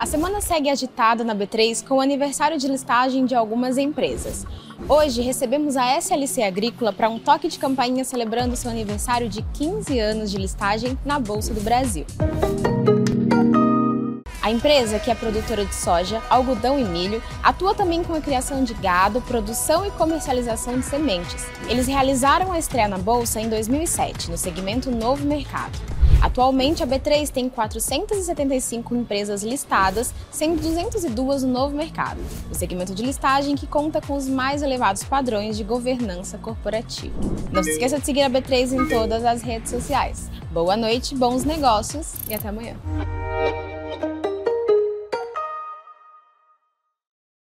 A semana segue agitada na B3 com o aniversário de listagem de algumas empresas. Hoje recebemos a SLC Agrícola para um toque de campainha celebrando seu aniversário de 15 anos de listagem na Bolsa do Brasil. A empresa, que é produtora de soja, algodão e milho, atua também com a criação de gado, produção e comercialização de sementes. Eles realizaram a estreia na bolsa em 2007, no segmento Novo Mercado. Atualmente, a B3 tem 475 empresas listadas, sendo 202 no novo mercado, o segmento de listagem que conta com os mais elevados padrões de governança corporativa. Não se esqueça de seguir a B3 em todas as redes sociais. Boa noite, bons negócios e até amanhã.